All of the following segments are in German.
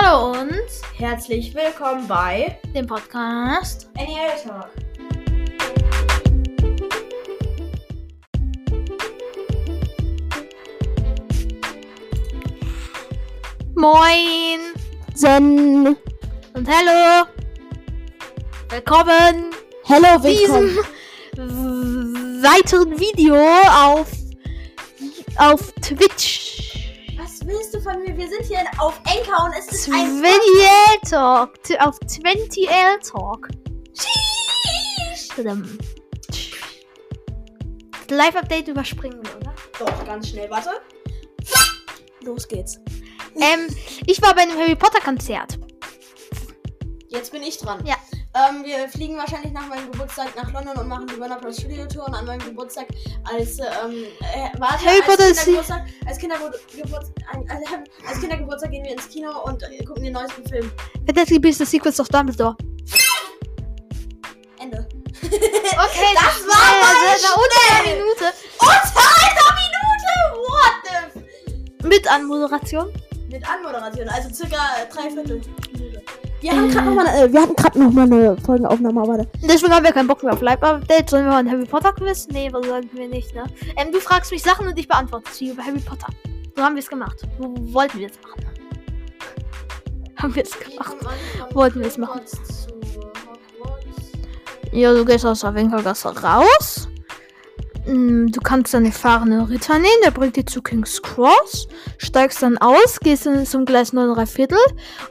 Hallo und Herzlich willkommen bei dem Podcast. NEL Talk. Moin Zen. und hallo. Willkommen diesem willkommen. w- weiteren Video auf, auf Twitch. Von mir? Wir sind hier auf Enker und es ist ein 20L Talk. Auf 20L Talk. Live-Update überspringen wir, oder? Doch, ganz schnell, warte. Los geht's. Ähm, ich war bei einem Harry Potter Konzert. Jetzt bin ich dran. Ja. Ähm, wir fliegen wahrscheinlich nach meinem Geburtstag nach London und machen die Warner Bros. Studio Tour und an meinem Geburtstag als ähm, äh, warte, Harry Potter als Kindergeburtstag, als, Kindergeburtstag, als, als Kindergeburtstag gehen wir ins Kino und äh, gucken den neuesten Film. Fantastic Beasts, The Secrets of Dumbledore. Ende. Okay, Das war äh, das war unter einer. Minute. Unter einer Minute! What the f Mit Anmoderation. Mit Anmoderation, also circa drei Viertel. Wir haben gerade Noch nochmal mal, äh, wir hatten gerade noch mal eine Folgenaufnahme, aber Deswegen haben wir keinen Bock mehr auf Live-Update. Sollen wir mal ein Harry Potter Quiz? Nee, was sagen wir nicht, ne? Ähm, du fragst mich Sachen und ich beantworte sie über Harry Potter. So haben wir es gemacht. Wo wollten wir es machen? Haben wir es gemacht. Wollten wir es machen. Ja, du gehst aus der Winkelgasse raus. Mm, Du kannst dann den fahrenden Ritter nehmen, der bringt dich zu King's Cross. Steigst dann aus, gehst dann zum Gleis 9 3 Viertel.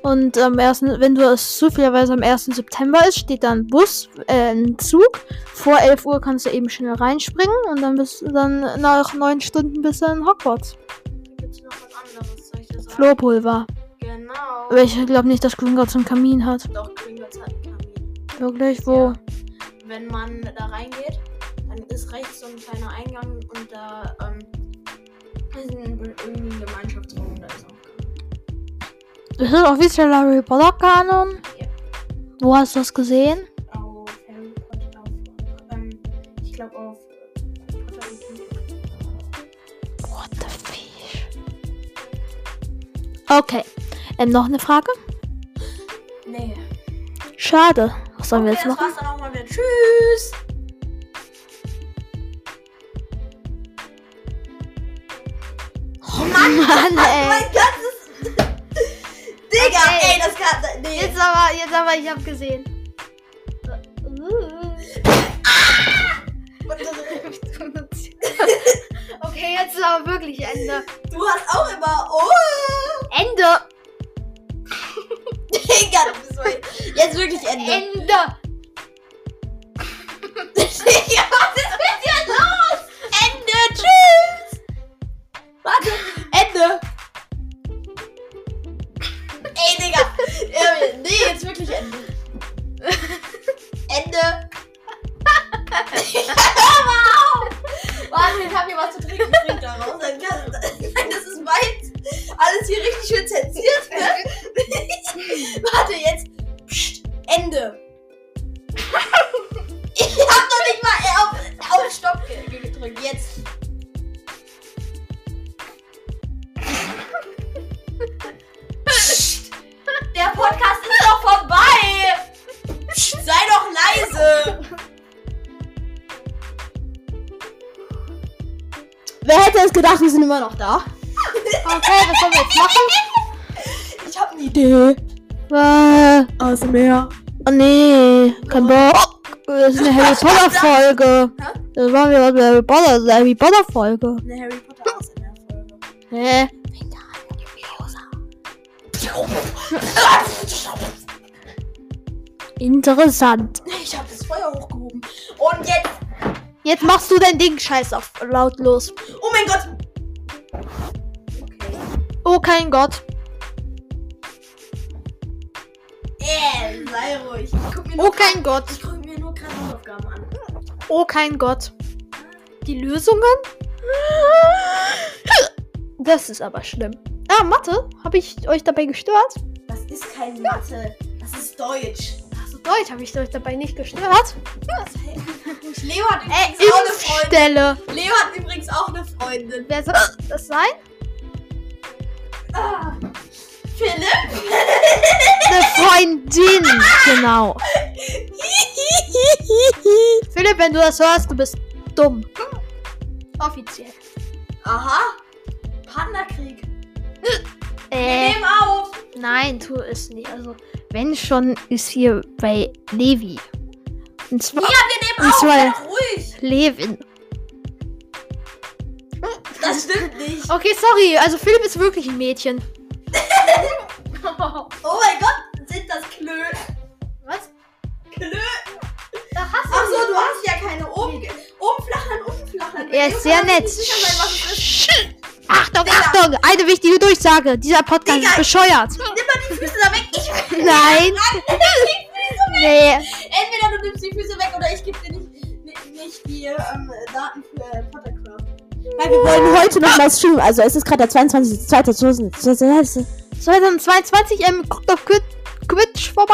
Und am ersten, wenn du es zufälligerweise am 1. September ist, steht da ein Bus, äh, ein Zug. Vor 11 Uhr kannst du eben schnell reinspringen und dann bist du dann nach 9 Stunden bist du in Hogwarts. Gibt's noch was anderes, soll ich dir sagen? Flohpulver. Genau. Aber ich glaube nicht, dass Gringotts einen Kamin hat. Doch, Gringotts hat einen Kamin. Wirklich? Wo? Ja. Wenn man da reingeht, dann ist rechts so ein kleiner Eingang und da ähm, ist ein, irgendwie ein Gemeinschaftsraum. Da ist auch Kamin. Das ist offizieller Harry Potter Kanon. Ja. Wo hast du das gesehen? Auf Harry Potter, auf, ähm, ich glaube auf äh, Potter What the fish? Okay. Ähm, noch eine Frage? Nee. Schade. Was sollen wir okay, jetzt das machen? war's dann auch mal wieder. Tschüss. Mann, ey. Mein ganzes. Digga, Okay. ey, das kann. Nee. Jetzt aber, jetzt aber, ich hab gesehen. okay, jetzt ist aber wirklich Ende. Du hast auch immer. Oh! Ende! Digga, du bist mal. Jetzt wirklich Ende. Ende! Ende. Ich hab noch nicht mal auf, auf Stopp ge- gedrückt. Jetzt. Der Podcast ist doch vorbei. Sei doch leise. wer hätte es gedacht, wir sind immer noch da? Okay, was sollen wir jetzt machen? Ich hab eine Idee. Äh, Aus dem Meer. Oh nee, kein Bock. Das ist eine Harry Potter Folge. Das war eine Harry Potter, das ist eine Harry Potter Folge. Eine Harry Potter Folge. Hä? Interessant. Ich hab das Feuer hochgehoben. Und jetzt. Jetzt machst du dein Ding scheiß auf lautlos. Oh mein Gott. Okay. Oh kein Gott. Äh, sei ruhig. Guck Oh kein Gott. Ich gucke mir nur Hausaufgaben an. Oh kein Gott. Die Lösungen? Das ist aber schlimm. Ah, Mathe? Habe ich euch dabei gestört? Das ist kein Mathe. Das ist Deutsch. Achso, Deutsch habe ich euch dabei nicht gestört. Leo hat Äh, übrigens auch eine Freundin. Impfstelle. Leo hat übrigens auch eine Freundin. Wer soll das sein? Ah. Freundin, genau. Philipp, wenn du das hörst, du bist dumm. Offiziell. Aha. Partnerkrieg. Wir Äh, nehmen auf. nein, tu es nicht. Also, wenn schon, ist hier bei Levi. Und zwar Ja, wir nehmen Und auf. zwar- Sei ruhig. Levin. Das stimmt nicht. Okay, sorry. Also, Philipp ist wirklich ein Mädchen. Oh mein Gott, sind das Klö. Was? Klö. Da hast Ach so, du hast ja keine oben, oben flachern, unten flachern. Er ist sehr Du nett. sein, was es ist. Achtung, Digga. Achtung! Eine wichtige Durchsage. Dieser Podcast Digga. ist bescheuert. Nimm mal die Füße da weg. Ich will Nein. Nee. Entweder du nimmst die Füße weg oder ich gebe dir nicht, nicht, die ähm, Daten für äh, Pottercraft. Weil wir wollen heute noch mal streamen. Also es ist gerade der 22.02.2000. 2022, ähm, guckt auf Quid Quitch vorbei.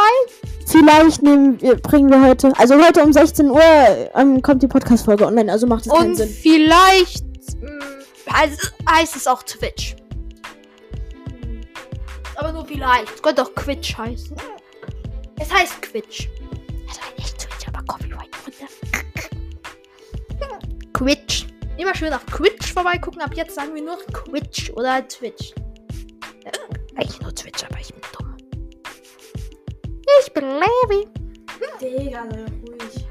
Vielleicht nehmen wir, bringen wir heute, also heute um 16 Uhr ähm, kommt die Podcast-Folge online, also macht es keinen Und Sinn. vielleicht mh, heißt, heißt es auch Twitch. Aber nur vielleicht. Es könnte auch Quitch heißen. Es heißt Quitch. Es heißt nicht Twitch, aber Copyright runter. Quitch. Immer schön auf Quitch vorbeigucken. Ab jetzt sagen wir nur Quitch oder Twitch. Ja, eigentlich nur Twitch, aber ich bin. Ich bin Levi. Digga, sei ruhig.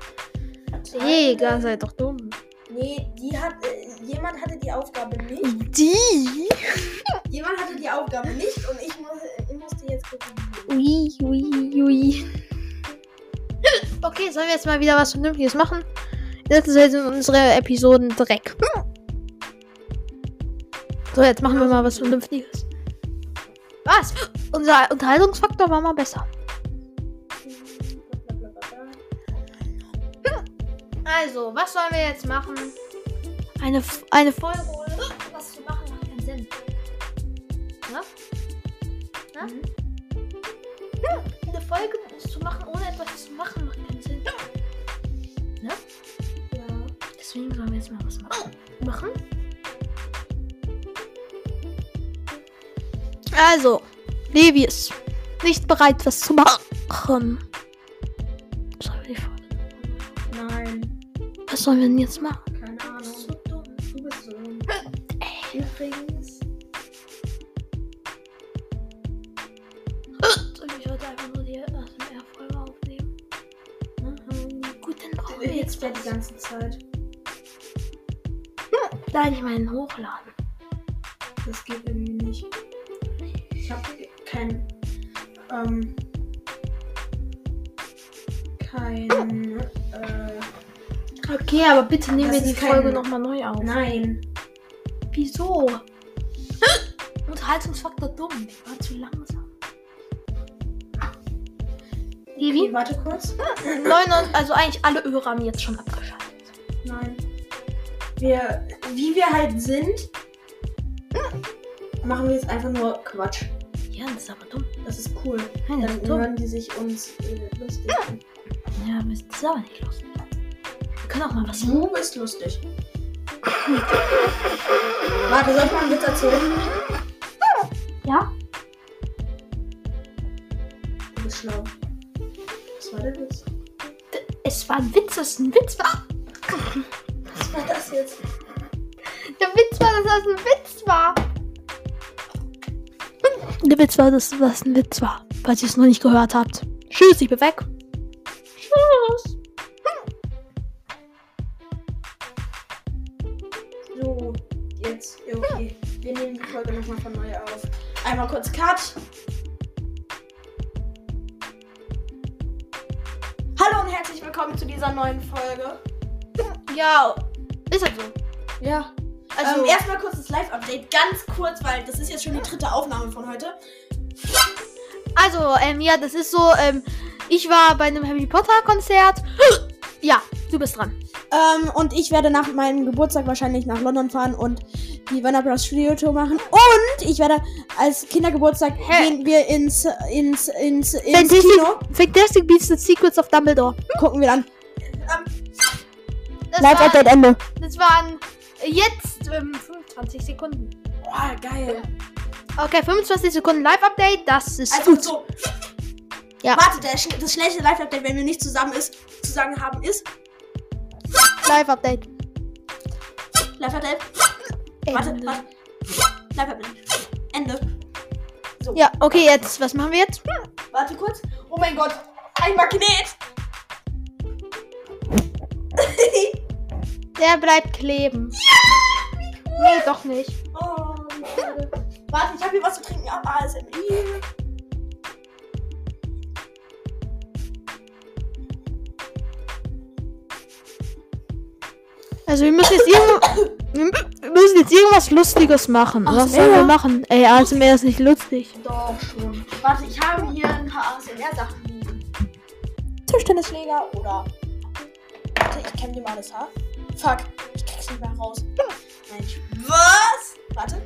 Digga, sei doch dumm. Nee, die hat. Äh, jemand hatte die Aufgabe nicht. Die? Jemand hatte die Aufgabe nicht und ich, muss, ich musste jetzt gucken. Ui, ui, ui. Okay, sollen wir jetzt mal wieder was Vernünftiges machen? Das ist jetzt unsere Episoden Dreck. So, jetzt machen wir mal was Vernünftiges. Was? Unser Unterhaltungsfaktor war mal besser. Also, was sollen wir jetzt machen? Eine, eine Folge ohne was zu machen macht keinen Sinn. Ne? Ne? Eine Folge zu machen, ohne etwas zu machen, macht keinen Sinn. Ne? Ja. Deswegen sollen wir jetzt mal was machen. Machen? Also, Levi ist nicht bereit, was zu machen. Was sollen wir denn jetzt machen? keine Ahnung. Du bist so dumm. Übrigens. Soll ich heute einfach nur die ASMR-Folge aufnehmen? Mhm. Gut, dann brauchen wir Jetzt jetzt die ganze Zeit. da nicht meinen hochladen. Das geht irgendwie nicht. Ich habe kein. Ähm. Kein. Okay, aber bitte nehmen Das wir die kein- Folge nochmal neu auf. Nein. Wieso? Unterhaltungsfaktor dumm. Ich war zu langsam. Wie, Levi? warte kurz. 99, also eigentlich alle Hörer haben jetzt schon abgeschaltet. Nein. Wir. Wie wir halt sind. Machen wir jetzt einfach nur Quatsch. Ja, das ist aber dumm. Das ist cool. Nein, das Dann ist dumm. hören die sich uns äh, lustig an. Ja, aber das ist aber nicht lustig. Können auch mal was Du bist lustig. Warte, soll ich mal einen Witz erzählen? Ja? Du bist schlau. Was war der Witz? Es war ein Witz, das ein Witz war. Was war das jetzt? Der Witz war, dass das ein Witz war. Der Witz war, dass das ein Witz war. Falls ihr es noch nicht gehört habt. Tschüss, ich bin weg. Von neu auf. Einmal kurz Cut. Hallo und herzlich willkommen zu dieser neuen Folge. Ja, ist halt so. Ja. Also, ähm, erstmal kurz das Live-Update, ganz kurz, weil das ist jetzt schon die dritte Aufnahme von heute. also ähm, ja, das ist so, ähm, ich war bei einem Harry Potter Konzert. Ja, du bist dran. Ähm, und ich werde nach meinem Geburtstag wahrscheinlich nach London fahren und die Warner Bros. Studio Tour machen. Und ich werde als Kindergeburtstag Hä? gehen wir ins, ins, ins, ins Fantastic, Kino. Fantastic Beasts The Secrets of Dumbledore. Gucken wir dann. Das, Live war, Update Ende. das waren jetzt ähm, 25 Sekunden. Boah, geil. Okay, 25 Sekunden Live-Update. Das ist Also gut. so. Ja. Warte, schn- das schnellste Live-Update, wenn wir nicht zusammen ist, zu sagen haben, ist Live-Update. Live-Update. Warte, Ende. warte. Live-Update. Ende. Ja, okay, jetzt. Was machen wir jetzt? Warte kurz. Oh mein Gott. Ein Magnet. Der bleibt kleben. Nee, doch nicht. oh, wie. Warte, ich habe hier was zu trinken. Ah, ASMR. Also wir müssen jetzt irgendwo, wir müssen jetzt irgendwas Lustiges machen. Ach, Was sollen wir machen? Ey, ASMR ist nicht lustig. Doch schon. Warte, ich habe hier ein paar ASMR-Sachen liegen. Tischtennisschläger oder. Warte, ich kämme dir mal das Haar. Fuck, ich krieg's nicht mehr raus. Mensch. Was? Warte.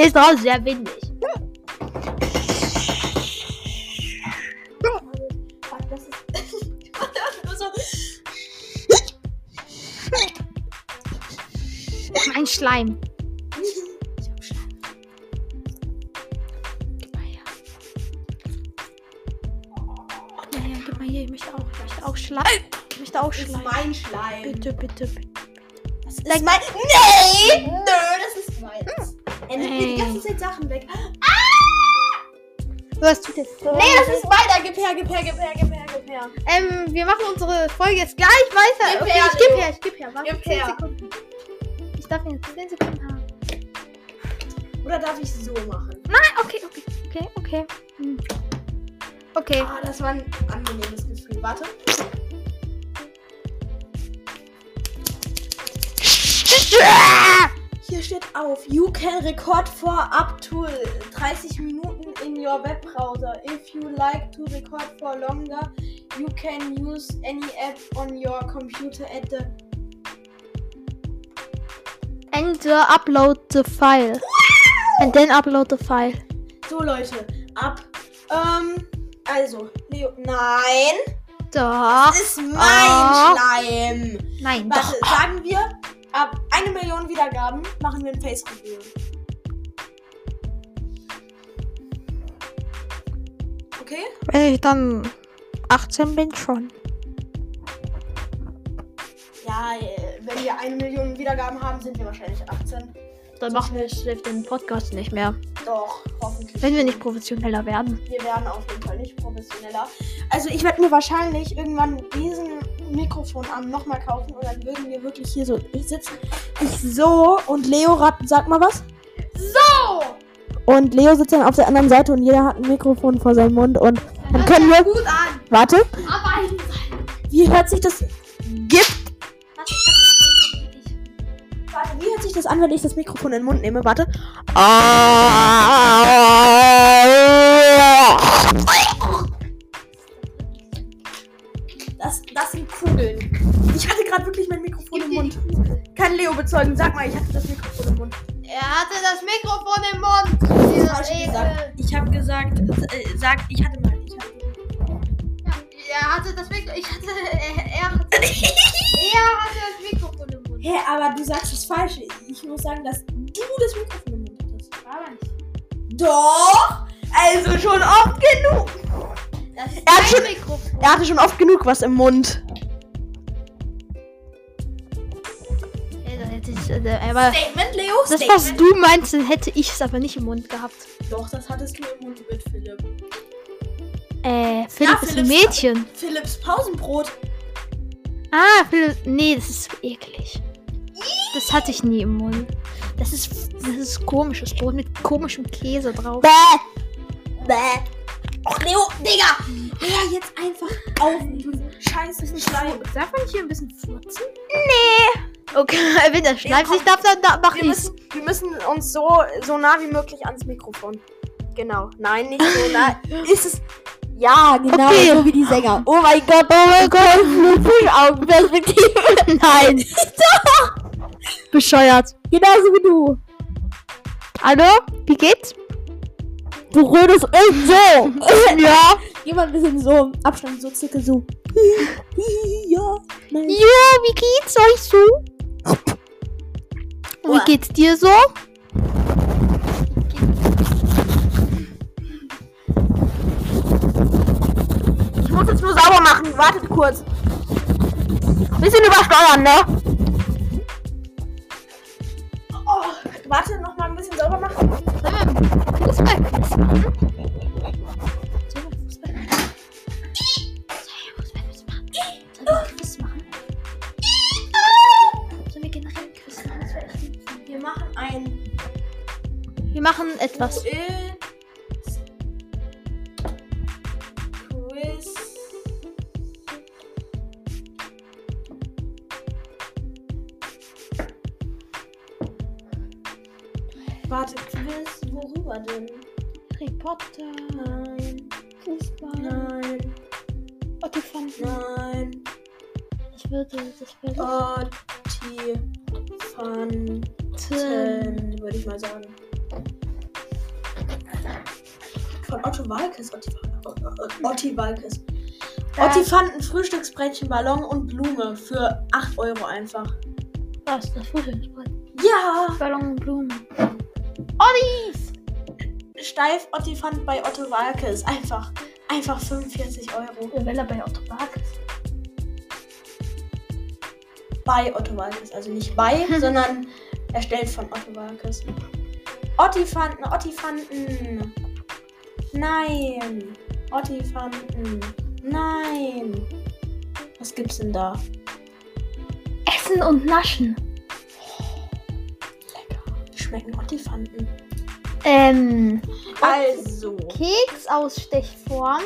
Hier ist draußen sehr windig. Mein Schleim. Ich hab Schleim. Gib mal her. Gib mal her, gib mal hier. Ich möchte auch, ich möchte auch Schleim. Ich möchte auch Das ist Schleim. mein Schleim. Bitte, bitte, bitte. Das ist Like- mein. Nee! Nö. Er nimmt mir die ganze Zeit Sachen weg. Was tut jetzt? Nee, das ist meiner. Gib her, gib her, gib her, gib her, gib her. Ähm, wir machen unsere Folge jetzt gleich weiter. Gib okay, her, ich geb Leo. her, ich geb her. Warte, Gib 10 her. Sekunden. Ich darf jetzt 10 Sekunden haben. Oder darf ich so machen? Nein, okay, okay, okay, okay. Hm. Okay. Ah, das war ein angenehmes Gefühl. Warte. Auf, you can record for up to 30 Minuten in your web browser. If you like to record for longer, you can use any app on your computer at the And uh, upload the file. And then upload the file. So Leute, ab. Ähm, also, Leo. Nein! Doch. Das ist mein Ah. Schleim! Nein, Warte, doch. sagen wir, ab eine Million Wiedergaben machen wir ein Face Reveal. Okay? Wenn ich dann 18 bin schon. Ja, äh, wenn wir eine Million Wiedergaben haben, sind wir wahrscheinlich 18. Dann machen wir den Podcast nicht mehr. Doch, hoffentlich. Wenn wir nicht professioneller werden. Wir werden auf jeden Fall nicht professioneller. Also ich werde mir wahrscheinlich irgendwann diesen Mikrofonarm nochmal kaufen und dann würden wir wirklich hier so sitzen. Ich so und Leo rat, sag mal was. So! Und Leo sitzt dann auf der anderen Seite und jeder hat ein Mikrofon vor seinem Mund und dann können wir. Gut an! Warte, Aber wie hört sich das. Gibt. Warte, Wie hört sich das an, wenn ich das Mikrofon in den Mund nehme? Warte. Das, gerade wirklich mein Mikrofon im Mund. Kann Leo bezeugen. Sag mal, ich hatte das Mikrofon im Mund. Er hatte das Mikrofon im Mund. Dieser. Ich habe gesagt, äh, sag, ich hatte mal. Ich hatte Er hatte das Mikrofon. Ich hatte. Er, er, hatte, er hatte das Mikrofon im Mund. Hä, aber du sagst es falsch. Ich muss sagen, dass du das Mikrofon im Mund hattest. Aber nicht. Doch! Also schon oft genug. Das ist Er schon- Mikrofon. Er hatte schon oft genug was im Mund. Aber Statement, Leo. das, Statement. was du meinst, hätte ich es aber nicht im Mund gehabt. Doch, das hattest du im Mund mit Philipp. Äh, Philipp Ja, ist ein Mädchen. Philipps Pausenbrot. Ah, Philipp. Nee, das ist eklig. Das hatte ich nie im Mund. Das ist, das ist komisches Brot mit komischem Käse drauf. Bäh. Bäh. Och, Leo, Digga. Hör jetzt einfach auf mit diesem scheißen Schleim. Darf man hier ein bisschen furzen? Nee. Okay, wenn der Schleim sich darf, dann da mach Wir ich's. müssen, wir müssen uns so, so nah wie möglich ans Mikrofon. Genau. Nein, nicht so nah. Ist es. Ja, genau, Okay. so wie die Sänger. Oh mein Gott, oh mein Gott, Fischaugenperspektive. Nein. Bescheuert. Genauso wie du. Hallo? Wie geht's? Du rödest so. Ja. Geh mal ein bisschen so, Abstand, so circa so. ja, nein. Jo, wie geht's euch so? Wie geht's dir so? Ich muss jetzt nur sauber machen. Wartet kurz. Bisschen übersteuern, ne? Oh, warte, noch mal ein bisschen sauber machen. Fußballquiz machen? Wir machen etwas. Warte, Quiz, worüber denn? Harry Potter, Nein, Fußball, nein, Ottifanten. nein. Das würde, das Oh. würde. Walkes. Otti, Otti Walkes. Ottifanten, Frühstücksbrettchen, Ballon und Blume für 8 Euro einfach. Was? Das Frühstücksbrett. Ja! Ballon und Blumen. Ottis! Steif Ottifant bei Otto Walkes. Einfach, einfach 45 Euro. Wer will bei Otto Barkes? Bei Otto Walkes. Also nicht bei, sondern erstellt von Otto Walkes. Ottifanten, Ottifanten. Nein. Ottifanten. Nein. Was gibt's denn da? Essen und Naschen. Wie schmecken Ottifanten? Ähm, Also. Keksausstechform.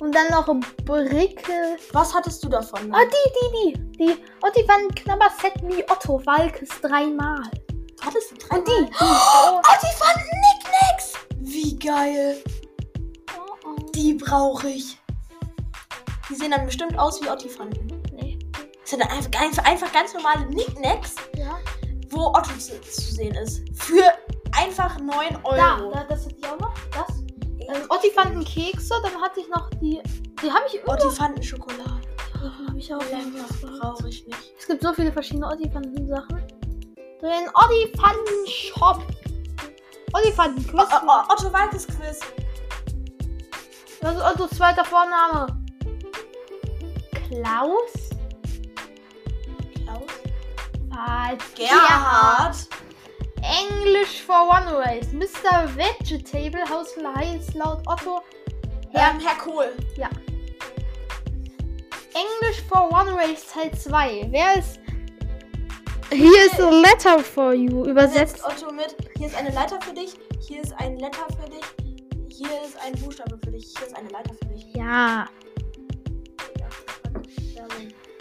Und dann noch ein Brickel. Was hattest du davon? Ah, die, die, die. Die Ottifanten Knabberset wie Otto Walkes dreimal. Hattest du drei? Und die. Oh, Ottifanten Nicknacks! Wie geil. Die brauche ich. Die sehen dann bestimmt aus wie Ottifanten. Nee. Das sind dann einfach, einfach, einfach ganz normale Nicknacks, Ja. wo Otto zu, zu sehen ist. Für einfach 9 Euro. Da, da, das hatte ich auch noch. Das. Ähm, Ottifanten Kekse. Dann hatte ich noch die. Die habe ich immer. Ottifanten Schokolade. Davon habe ich auch irgendwas. brauche ich nicht. Es gibt so viele verschiedene Ottifanten Sachen. Den Ottifanten Shop. Ottifanten Oh, Quiz. oh, oh, Otto Walkes Quiz. Was ist Ottos zweiter Vorname? Klaus? Klaus. Falsch. Gerhard. English for One Race. Mr. Vegetable Hausflur heißt laut Otto. Ähm, Herr Kohl. English for One Race Teil 2. Wer ist. Here is a letter for you. Übersetzt. Setzt Otto mit. Hier ist eine Leiter für dich. Hier ist ein Letter für dich. Hier ist ein Buchstabe für dich. Hier ist eine Leiter für dich. Ja.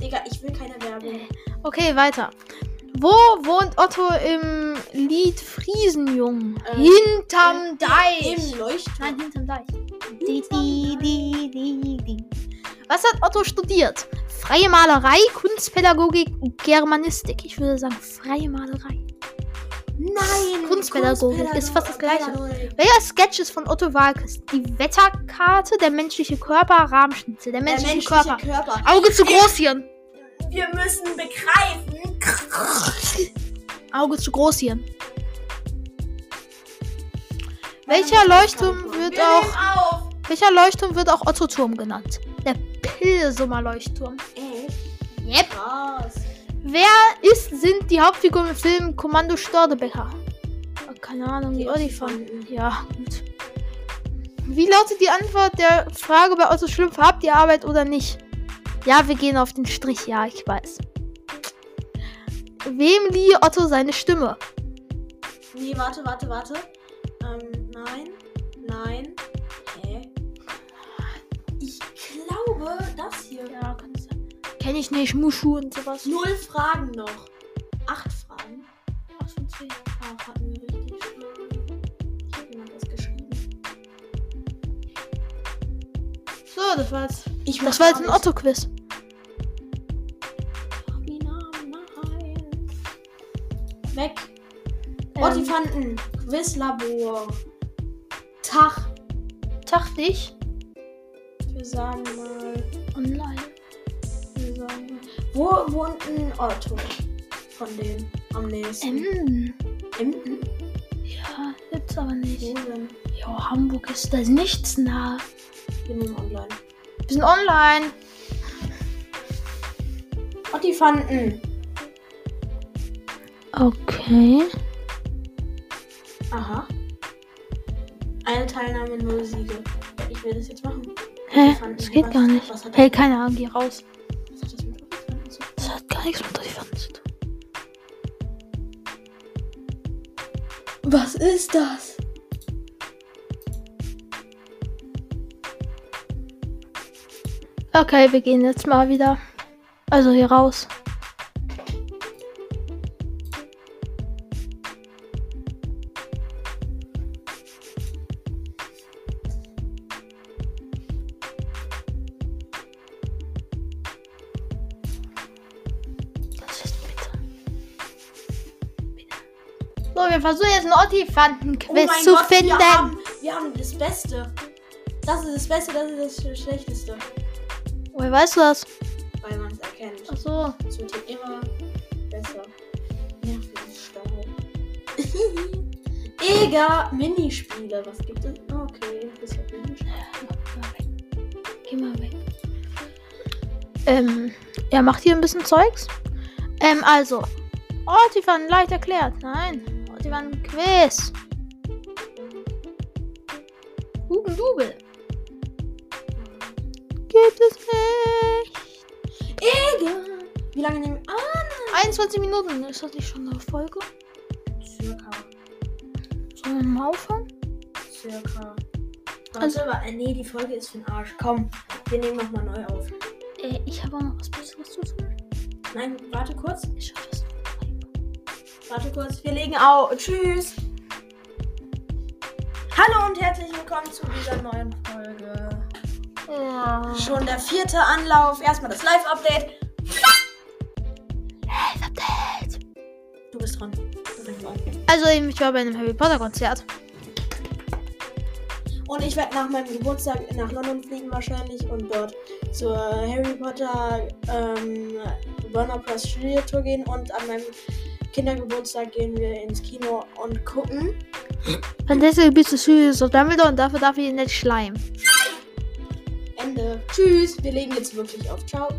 Digga, ich will keine Werbung. Okay, weiter. Wo wohnt Otto im Lied Friesenjung? Ähm, Hinterm Im Deich. Leuchtturm. Nein, hinterm Deich. Di, di. Was hat Otto studiert? Freie Malerei, Kunstpädagogik, Germanistik. Ich würde sagen freie Malerei. Nein! Kunstpädagogik ist fast das Gleiche. Kunstpädagogik. Welcher Sketch ist von Otto Walkes? Die Wetterkarte, der menschliche Körper, Rahmschnitzel. Der Der menschliche, menschliche Körper. Körper. Auge zu Großhirn. Wir müssen begreifen. Auge zu Großhirn. Welcher Leuchtturm wird Wir auch welcher Leuchtturm wird auch Otto Turm genannt? Der Pilsumer Leuchtturm. Echt? Yep. Krass. Wer ist sind die Hauptfiguren im Film Kommando Stördebecker? Oh, keine Ahnung, die Olifanten. Ja, gut. Wie lautet die Antwort der Frage bei Otto Schlümpf? Habt ihr Arbeit oder nicht? Ja, wir gehen auf den Strich. Ja, ich weiß. Wem lieh Otto seine Stimme? Nee, warte, warte, warte. Ähm. Nein. Du. Kenn ich nicht, Muschu und sowas. Null Fragen noch. Acht Fragen. Ach, von zehn. Ach, hatten wir richtig. Ich hab jemand das geschrieben. das war jetzt, Ich das war jetzt ein. Otto-Quiz. Weg. Ähm, Ottifanten. Quizlabor. Tag. Tag dich. Wir sagen mal. Online. Wo wohnt ein Otto? Von denen am nächsten. Ähm, Emden? ja, gibt's aber nicht. Wo denn? Jo, Hamburg ist da ist nichts nah. Wir nehmen online. Wir sind online. Ottifanten. Okay. Aha. Eine Teilnahme, null Siege. Ich will das jetzt machen. Hä? Das geht gar nicht. Hey, keine Ahnung, geh raus. Mit Ottifanten zu tun. Was ist das? Okay, wir gehen jetzt mal wieder. Also hier raus. Einen Ottifanten-Quiz zu finden. Oh Wir haben, wir haben das Beste. Das ist das Beste, das ist das Schlechteste. Woher weißt du das? Weil man es erkennt. Ach so. Es wird hier immer besser. Nervenstau. Eger Minispiele. Was gibt es? Okay, das hat Minispiele. Geh mal weg. Ähm, er macht hier ein bisschen Zeugs. Ähm, also. Ortifan leicht erklärt. Nein. Ortifan Quiz. Hugendubel. Gibt es nicht. Eger! Wie lange nehmen Ah, 21 Minuten. Ist das nicht schon eine Folge? circa. Sollen wir mal aufhören? Circa. Also- Also, aber, äh, nee, die Folge ist für den Arsch. Komm, wir nehmen nochmal neu auf. Äh, ich habe auch noch was Besseres zu tun. Nein, warte kurz. Ich schaffe das. Warte kurz. Wir legen auf. Tschüss. Hallo und herzlich willkommen zu dieser neuen Folge. Ja. Schon der vierte Anlauf. Erstmal das Live-Update. Hey, Update. Du bist dran. Also, eben, ich war bei einem Harry Potter Konzert. Und ich werde nach meinem Geburtstag nach London fliegen wahrscheinlich und dort zur Harry Potter ähm, Warner Bros. Studio Tour gehen und an meinem Kindergeburtstag gehen wir ins Kino und gucken. Fantastische Gebiete des Studios of Dumbledore und dafür darf ich ihn nicht schleimen. Ende. Tschüss. Wir legen jetzt wirklich auf. Ciao.